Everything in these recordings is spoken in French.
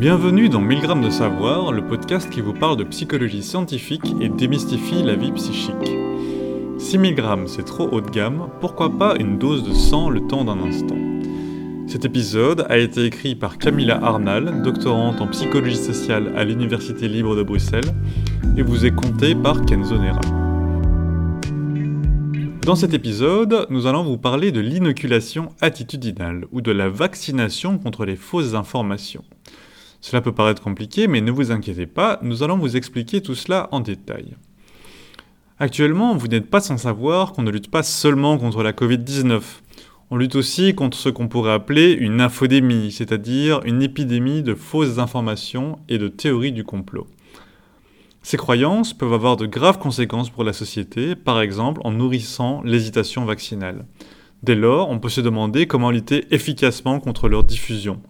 Bienvenue dans 1000 grammes de savoir, le podcast qui vous parle de psychologie scientifique et démystifie la vie psychique. 6000 grammes, c'est trop haut de gamme, pourquoi pas une dose de sang le temps d'un instant? Cet épisode a été écrit par Camilla Arnal, doctorante en psychologie sociale à l'Université libre de Bruxelles, et vous est conté par Kenzo Nera. Dans cet épisode, nous allons vous parler de l'inoculation attitudinale ou de la vaccination contre les fausses informations. Cela peut paraître compliqué, mais ne vous inquiétez pas, nous allons vous expliquer tout cela en détail. Actuellement, vous n'êtes pas sans savoir qu'on ne lutte pas seulement contre la Covid-19. On lutte aussi contre ce qu'on pourrait appeler une infodémie, c'est-à-dire une épidémie de fausses informations et de théories du complot. Ces croyances peuvent avoir de graves conséquences pour la société, par exemple en nourrissant l'hésitation vaccinale. Dès lors, on peut se demander comment lutter efficacement contre leur diffusion.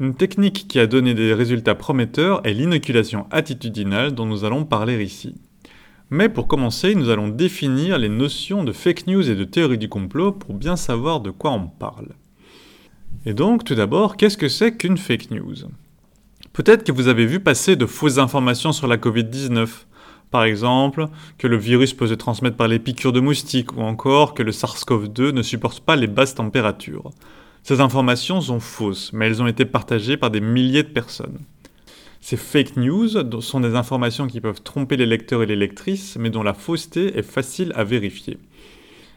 Une technique qui a donné des résultats prometteurs est l'inoculation attitudinale dont nous allons parler ici. Mais pour commencer, nous allons définir les notions de fake news et de théorie du complot pour bien savoir de quoi on parle. Et donc, tout d'abord, qu'est-ce que c'est qu'une fake news? Peut-être que vous avez vu passer de fausses informations sur la Covid-19. Par exemple, que le virus peut se transmettre par les piqûres de moustiques ou encore que le SARS-CoV-2 ne supporte pas les basses températures. Ces informations sont fausses, mais elles ont été partagées par des milliers de personnes. Ces fake news sont des informations qui peuvent tromper les lecteurs et les lectrices, mais dont la fausseté est facile à vérifier.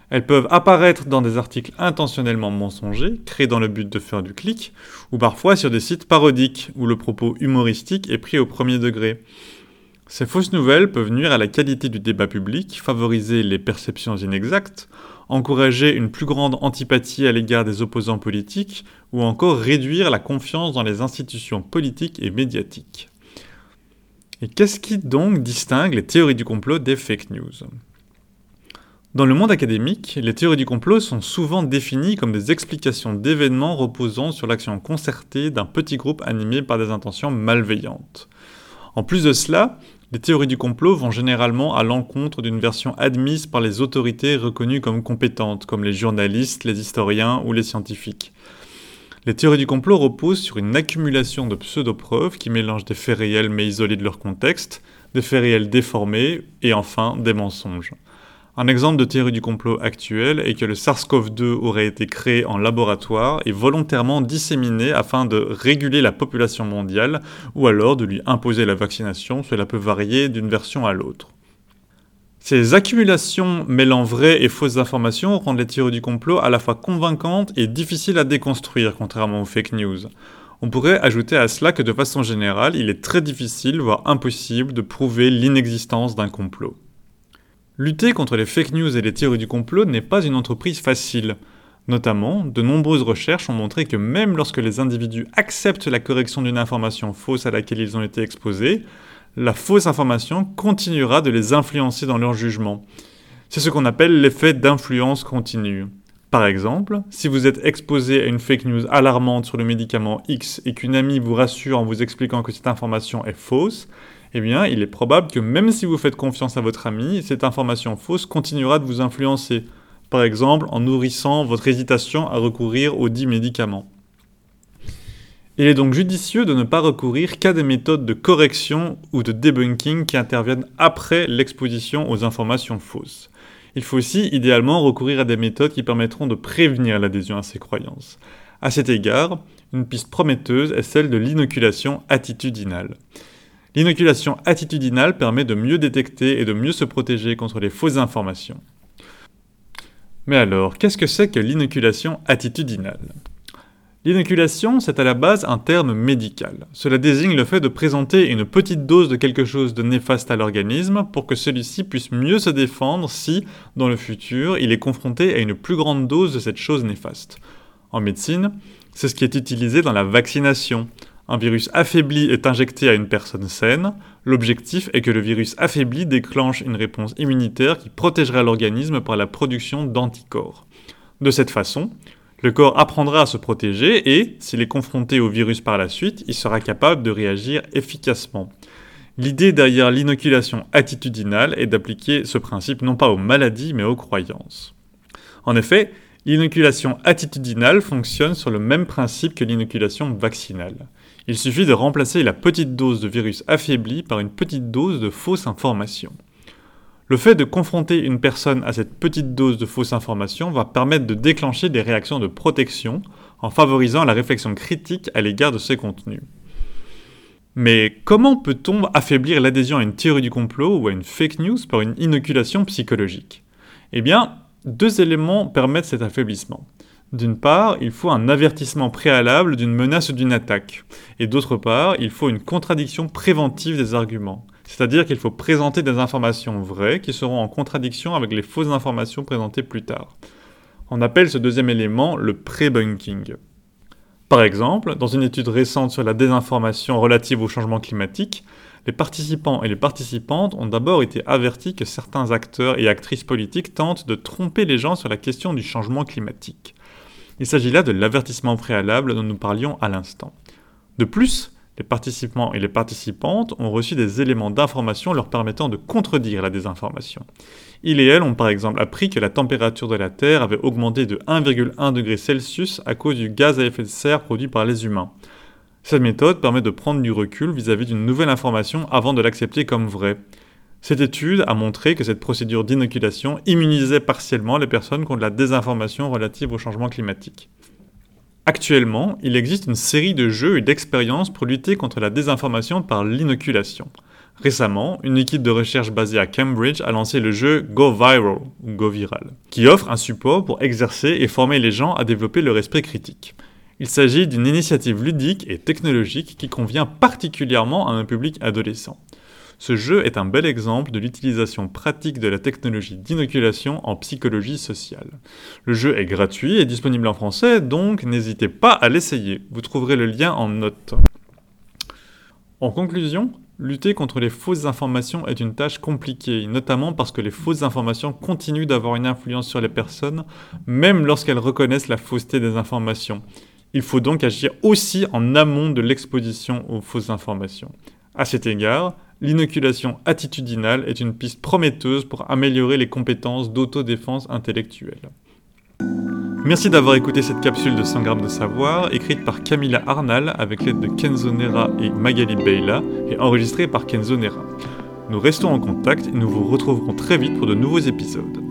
Elles peuvent apparaître dans des articles intentionnellement mensongers, créés dans le but de faire du clic, ou parfois sur des sites parodiques, où le propos humoristique est pris au premier degré. Ces fausses nouvelles peuvent nuire à la qualité du débat public, favoriser les perceptions inexactes, encourager une plus grande antipathie à l'égard des opposants politiques ou encore réduire la confiance dans les institutions politiques et médiatiques. Et qu'est-ce qui donc distingue les théories du complot des fake news? Dans le monde académique, les théories du complot sont souvent définies comme des explications d'événements reposant sur l'action concertée d'un petit groupe animé par des intentions malveillantes. En plus de cela, les théories du complot vont généralement à l'encontre d'une version admise par les autorités reconnues comme compétentes, comme les journalistes, les historiens ou les scientifiques. Les théories du complot reposent sur une accumulation de pseudo-preuves qui mélangent des faits réels mais isolés de leur contexte, des faits réels déformés et enfin des mensonges. Un exemple de théorie du complot actuel est que le SARS-CoV-2 aurait été créé en laboratoire et volontairement disséminé afin de réguler la population mondiale ou alors de lui imposer la vaccination, cela peut varier d'une version à l'autre. Ces accumulations mêlant vraies et fausses informations rendent les théories du complot à la fois convaincantes et difficiles à déconstruire, contrairement aux fake news. On pourrait ajouter à cela que de façon générale, il est très difficile, voire impossible, de prouver l'inexistence d'un complot. Lutter contre les fake news et les théories du complot n'est pas une entreprise facile. Notamment, de nombreuses recherches ont montré que même lorsque les individus acceptent la correction d'une information fausse à laquelle ils ont été exposés, la fausse information continuera de les influencer dans leur jugement. C'est ce qu'on appelle l'effet d'influence continue. Par exemple, si vous êtes exposé à une fake news alarmante sur le médicament X et qu'une amie vous rassure en vous expliquant que cette information est fausse, eh bien, il est probable que même si vous faites confiance à votre ami, cette information fausse continuera de vous influencer, par exemple en nourrissant votre hésitation à recourir aux dits médicaments. Il est donc judicieux de ne pas recourir qu'à des méthodes de correction ou de debunking qui interviennent après l'exposition aux informations fausses. Il faut aussi idéalement recourir à des méthodes qui permettront de prévenir l'adhésion à ces croyances. À cet égard, une piste prometteuse est celle de l'inoculation attitudinale. L'inoculation attitudinale permet de mieux détecter et de mieux se protéger contre les fausses informations. Mais alors, qu'est-ce que c'est que l'inoculation attitudinale? L'inoculation, c'est à la base un terme médical. Cela désigne le fait de présenter une petite dose de quelque chose de néfaste à l'organisme pour que celui-ci puisse mieux se défendre si, dans le futur, il est confronté à une plus grande dose de cette chose néfaste. En médecine, c'est ce qui est utilisé dans la vaccination. Un virus affaibli est injecté à une personne saine. L'objectif est que le virus affaibli déclenche une réponse immunitaire qui protégera l'organisme par la production d'anticorps. De cette façon, le corps apprendra à se protéger et, s'il est confronté au virus par la suite, il sera capable de réagir efficacement. L'idée derrière l'inoculation attitudinale est d'appliquer ce principe non pas aux maladies mais aux croyances. En effet, L'inoculation attitudinale fonctionne sur le même principe que l'inoculation vaccinale. Il suffit de remplacer la petite dose de virus affaibli par une petite dose de fausse information. Le fait de confronter une personne à cette petite dose de fausse information va permettre de déclencher des réactions de protection en favorisant la réflexion critique à l'égard de ces contenus. Mais comment peut-on affaiblir l'adhésion à une théorie du complot ou à une fake news par une inoculation psychologique? Eh bien, deux éléments permettent cet affaiblissement. D'une part, il faut un avertissement préalable d'une menace ou d'une attaque. Et d'autre part, il faut une contradiction préventive des arguments. C'est-à-dire qu'il faut présenter des informations vraies qui seront en contradiction avec les fausses informations présentées plus tard. On appelle ce deuxième élément le pré-bunking. Par exemple, dans une étude récente sur la désinformation relative au changement climatique, les participants et les participantes ont d'abord été avertis que certains acteurs et actrices politiques tentent de tromper les gens sur la question du changement climatique. Il s'agit là de l'avertissement préalable dont nous parlions à l'instant. De plus, les participants et les participantes ont reçu des éléments d'information leur permettant de contredire la désinformation. Ils et elles ont par exemple appris que la température de la Terre avait augmenté de 1,1 degré Celsius à cause du gaz à effet de serre produit par les humains. Cette méthode permet de prendre du recul vis-à-vis d'une nouvelle information avant de l'accepter comme vraie. Cette étude a montré que cette procédure d'inoculation immunisait partiellement les personnes contre la désinformation relative au changement climatique. Actuellement, il existe une série de jeux et d'expériences pour lutter contre la désinformation par l'inoculation. Récemment, une équipe de recherche basée à Cambridge a lancé le jeu Go Viral, qui offre un support pour exercer et former les gens à développer leur esprit critique. Il s'agit d'une initiative ludique et technologique qui convient particulièrement à un public adolescent. Ce jeu est un bel exemple de l'utilisation pratique de la technologie d'inoculation en psychologie sociale. Le jeu est gratuit et disponible en français, donc n'hésitez pas à l'essayer. Vous trouverez le lien en note. En conclusion, lutter contre les fausses informations est une tâche compliquée, notamment parce que les fausses informations continuent d'avoir une influence sur les personnes, même lorsqu'elles reconnaissent la fausseté des informations. Il faut donc agir aussi en amont de l'exposition aux fausses informations. À cet égard, l'inoculation attitudinale est une piste prometteuse pour améliorer les compétences d'autodéfense intellectuelle. Merci d'avoir écouté cette capsule de 100 grammes de savoir, écrite par Camilla Arnal avec l'aide de Kenzo Nera et Magali Beila, et enregistrée par Kenzo Nera. Nous restons en contact et nous vous retrouverons très vite pour de nouveaux épisodes.